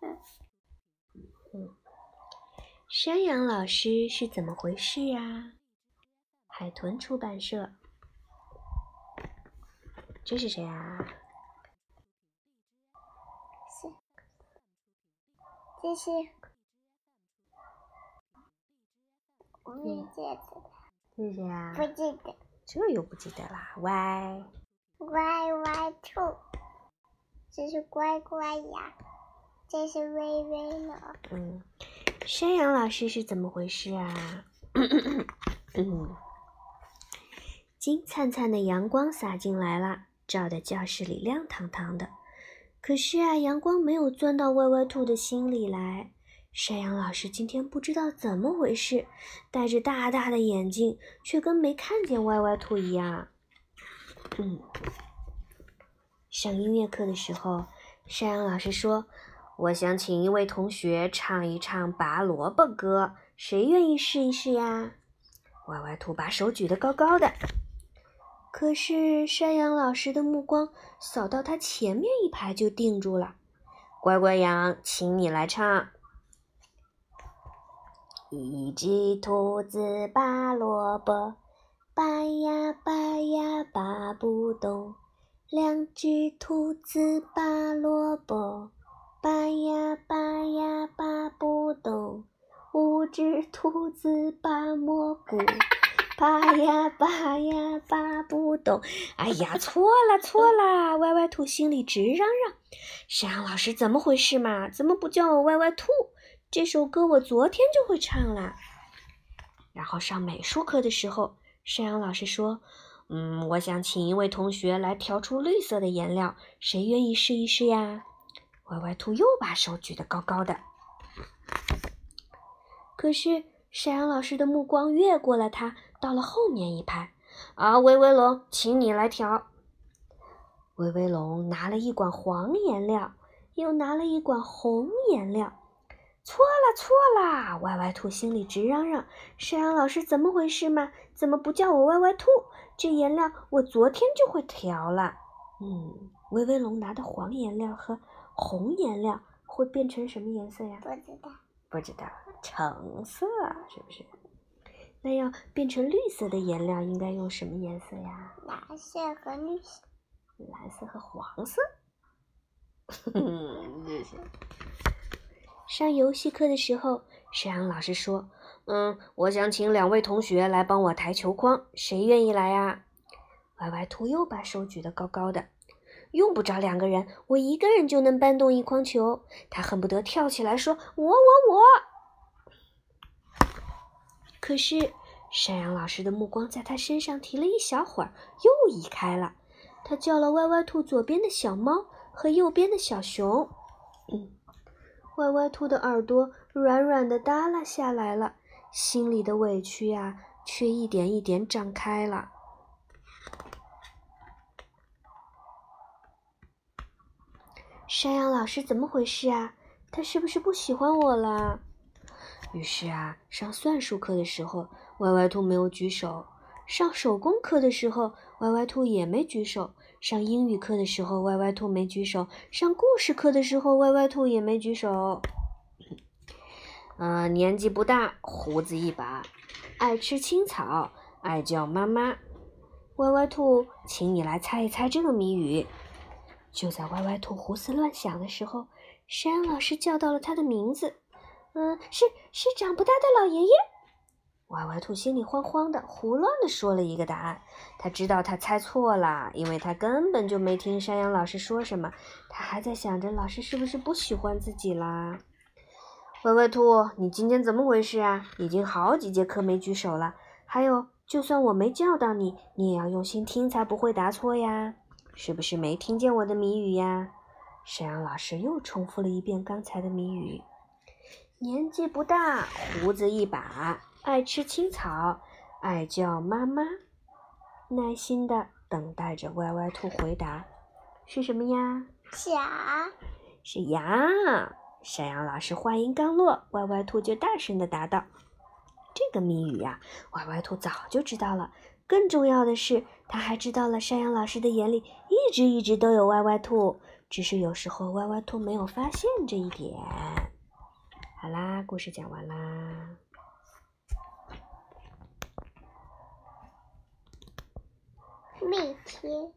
嗯，山羊老师是怎么回事啊？海豚出版社。这是谁啊？是，这是我没记得。这是谁啊？不记得。这又不记得啦？Y。Y Y 兔。这是乖乖呀，这是微微呢。嗯，山羊老师是怎么回事啊？嗯，金灿灿的阳光洒进来了，照的教室里亮堂堂的。可是啊，阳光没有钻到歪歪兔的心里来。山羊老师今天不知道怎么回事，戴着大大的眼镜，却跟没看见歪歪兔一样。嗯。上音乐课的时候，山羊老师说：“我想请一位同学唱一唱拔萝卜歌，谁愿意试一试呀？”歪歪兔把手举得高高的。可是山羊老师的目光扫到他前面一排就定住了。乖乖羊，请你来唱：“一只兔子拔萝卜，拔呀拔呀拔不动。”两只兔子拔萝卜，拔呀拔呀拔不动；五只兔子拔蘑菇，拔呀拔呀拔不动。哎呀，错了错了！歪歪兔心里直嚷嚷：“山羊老师怎么回事嘛？怎么不叫我歪歪兔？这首歌我昨天就会唱了。”然后上美术课的时候，山羊老师说。嗯，我想请一位同学来调出绿色的颜料，谁愿意试一试呀？歪歪兔又把手举得高高的。可是山羊老师的目光越过了他，到了后面一排。啊，威威龙，请你来调。威威龙拿了一管黄颜料，又拿了一管红颜料。错了错了！歪歪兔心里直嚷嚷：山羊老师怎么回事嘛？怎么不叫我歪歪兔？这颜料我昨天就会调了。嗯，威威龙拿的黄颜料和红颜料会变成什么颜色呀？不知道，不知道，橙色是不是？那要变成绿色的颜料应该用什么颜色呀？蓝色和绿色。蓝色和黄色。嗯，这是。上游戏课的时候，山羊老师说。嗯，我想请两位同学来帮我抬球筐，谁愿意来呀？歪歪兔又把手举得高高的，用不着两个人，我一个人就能搬动一筐球。他恨不得跳起来说：“我我我！”可是山羊老师的目光在他身上停了一小会儿，又移开了。他叫了歪歪兔左边的小猫和右边的小熊。嗯，歪歪兔的耳朵软软的耷拉下来了。心里的委屈呀，却一点一点长开了。山羊老师怎么回事啊？他是不是不喜欢我了？于是啊，上算术课的时候，歪歪兔没有举手；上手工课的时候，歪歪兔也没举手；上英语课的时候，歪歪兔没举手；上故事课的时候，歪歪兔也没举手。嗯，年纪不大，胡子一把，爱吃青草，爱叫妈妈。歪歪兔，请你来猜一猜这个谜语。就在歪歪兔胡思乱想的时候，山羊老师叫到了他的名字。嗯，是是长不大的老爷爷。歪歪兔心里慌慌的，胡乱的说了一个答案。他知道他猜错了，因为他根本就没听山羊老师说什么，他还在想着老师是不是不喜欢自己啦。歪歪兔，你今天怎么回事啊？已经好几节课没举手了。还有，就算我没叫到你，你也要用心听，才不会答错呀。是不是没听见我的谜语呀？山羊老师又重复了一遍刚才的谜语。年纪不大，胡子一把，爱吃青草，爱叫妈妈。耐心的等待着歪歪兔回答，是什么呀？牙。是牙。山羊老师话音刚落，歪歪兔就大声的答道：“这个谜语呀，歪歪兔早就知道了。更重要的是，他还知道了山羊老师的眼里一直一直都有歪歪兔，只是有时候歪歪兔没有发现这一点。好啦，故事讲完啦。每天，